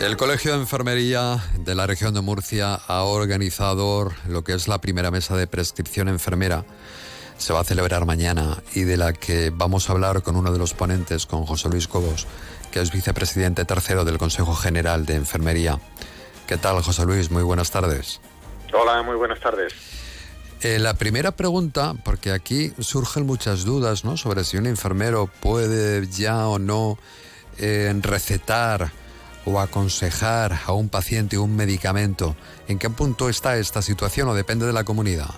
El Colegio de Enfermería de la región de Murcia ha organizado lo que es la primera mesa de prescripción enfermera. Se va a celebrar mañana y de la que vamos a hablar con uno de los ponentes, con José Luis Cobos, que es vicepresidente tercero del Consejo General de Enfermería. ¿Qué tal, José Luis? Muy buenas tardes. Hola, muy buenas tardes. Eh, la primera pregunta, porque aquí surgen muchas dudas ¿no? sobre si un enfermero puede ya o no eh, recetar o aconsejar a un paciente un medicamento. ¿En qué punto está esta situación o depende de la comunidad?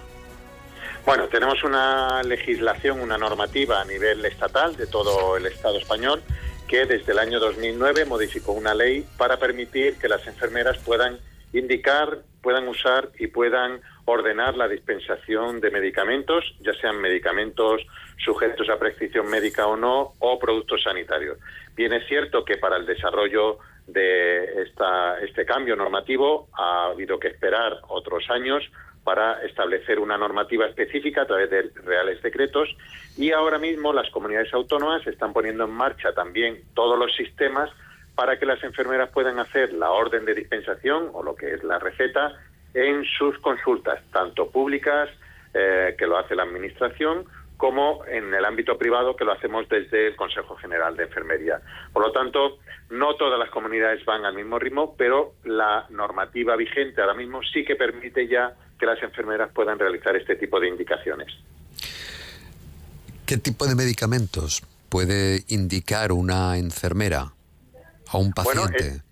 Bueno, tenemos una legislación, una normativa a nivel estatal de todo el Estado español que desde el año 2009 modificó una ley para permitir que las enfermeras puedan indicar, puedan usar y puedan ordenar la dispensación de medicamentos, ya sean medicamentos sujetos a prescripción médica o no, o productos sanitarios. Bien es cierto que para el desarrollo de esta, este cambio normativo ha habido que esperar otros años para establecer una normativa específica a través de reales decretos y ahora mismo las comunidades autónomas están poniendo en marcha también todos los sistemas para que las enfermeras puedan hacer la orden de dispensación o lo que es la receta en sus consultas, tanto públicas, eh, que lo hace la Administración, como en el ámbito privado que lo hacemos desde el Consejo General de Enfermería. Por lo tanto, no todas las comunidades van al mismo ritmo, pero la normativa vigente ahora mismo sí que permite ya que las enfermeras puedan realizar este tipo de indicaciones. ¿Qué tipo de medicamentos puede indicar una enfermera a un paciente? Bueno,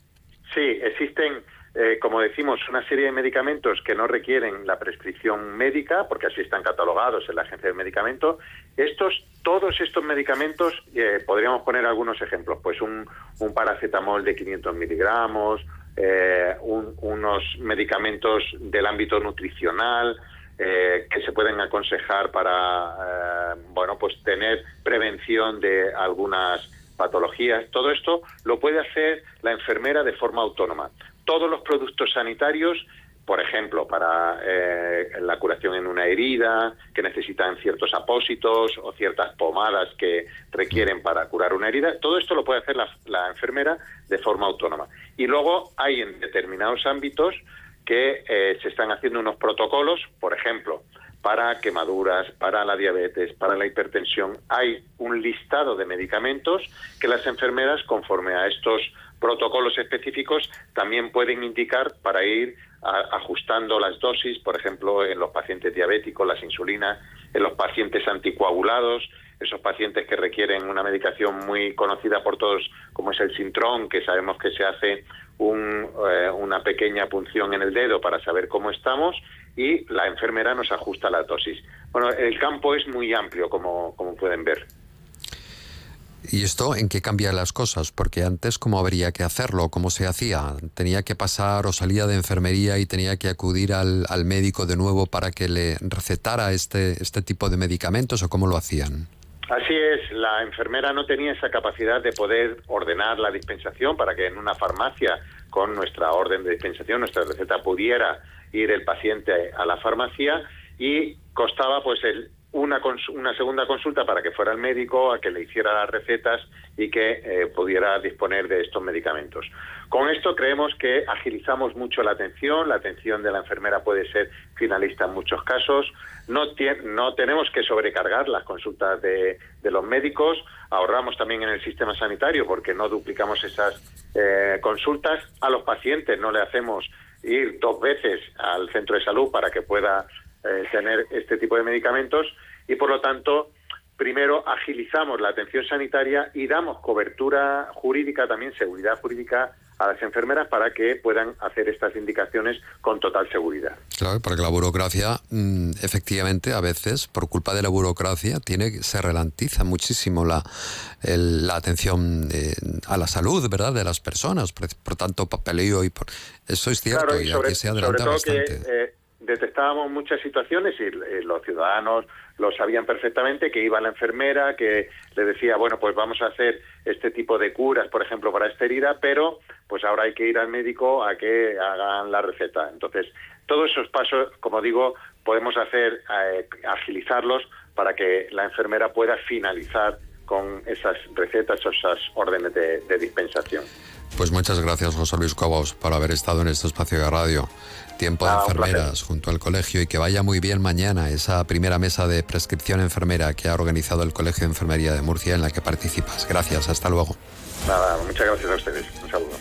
sí, existen eh, como decimos, una serie de medicamentos que no requieren la prescripción médica, porque así están catalogados en la Agencia de Medicamentos. Estos, todos estos medicamentos, eh, podríamos poner algunos ejemplos, pues un, paracetamol de 500 miligramos, eh, unos medicamentos del ámbito nutricional, que se pueden aconsejar para bueno pues tener prevención de algunas patologías. Todo esto lo puede hacer la enfermera de forma autónoma. Todos los productos sanitarios, por ejemplo, para eh, la curación en una herida, que necesitan ciertos apósitos o ciertas pomadas que requieren para curar una herida, todo esto lo puede hacer la, enfermera de forma autónoma. Y luego hay en determinados ámbitos que eh, se están haciendo unos protocolos, por ejemplo, para quemaduras, para la diabetes, para la hipertensión. Hay un listado de medicamentos que las enfermeras, conforme a estos protocolos específicos también pueden indicar para ir ajustando las dosis, por ejemplo, en los pacientes diabéticos, las insulinas, en los pacientes anticoagulados, esos pacientes que requieren una medicación muy conocida por todos, como es el Sintrón, que sabemos que se hace eh, una pequeña punción en el dedo para saber cómo estamos y la enfermera nos ajusta la dosis. Bueno, el campo es muy amplio, como, como pueden ver. ¿Y esto en qué cambia las cosas? Porque antes, ¿cómo habría que hacerlo? ¿Cómo se hacía? ¿Tenía que pasar o salía de enfermería y tenía que acudir al, médico de nuevo para que le recetara este, este tipo de medicamentos o cómo lo hacían? Así es, la enfermera no tenía esa capacidad de poder ordenar la dispensación para que en una farmacia con nuestra orden de dispensación, nuestra receta pudiera ir el paciente a la farmacia y costaba pues el una, una segunda consulta para que fuera el médico a que le hiciera las recetas y que eh, pudiera disponer de estos medicamentos. Con esto creemos que agilizamos mucho la atención, la atención de la enfermera puede ser finalista en muchos casos, no, no tenemos que sobrecargar las consultas de, los médicos, ahorramos también en el sistema sanitario porque no duplicamos esas eh, consultas, a los pacientes no le hacemos ir dos veces al centro de salud para que pueda eh, tener este tipo de medicamentos y por lo tanto primero agilizamos la atención sanitaria y damos cobertura jurídica, también seguridad jurídica a las enfermeras para que puedan hacer estas indicaciones con total seguridad. Claro, porque la burocracia, mm, efectivamente, a veces, por culpa de la burocracia, tiene se ralentiza muchísimo la, la atención eh, a la salud, ¿verdad?, de las personas, por, tanto papeleo y por... Eso es cierto, y, aquí se adelanta bastante. Eh, detectábamos muchas situaciones y los ciudadanos lo sabían perfectamente, que iba la enfermera, que le decía, bueno, pues vamos a hacer este tipo de curas, por ejemplo, para esta herida, pero pues ahora hay que ir al médico a que hagan la receta. Entonces, todos esos pasos, como digo, podemos hacer, eh, agilizarlos para que la enfermera pueda finalizar con esas recetas o esas órdenes de, dispensación. Pues muchas gracias, José Luis Cobos, por haber estado en este espacio de radio. Tiempo de enfermeras junto al colegio y que vaya muy bien mañana esa primera mesa de prescripción enfermera que ha organizado el Colegio de Enfermería de Murcia en la que participas. Gracias, hasta luego. Nada, muchas gracias a ustedes. Un saludo.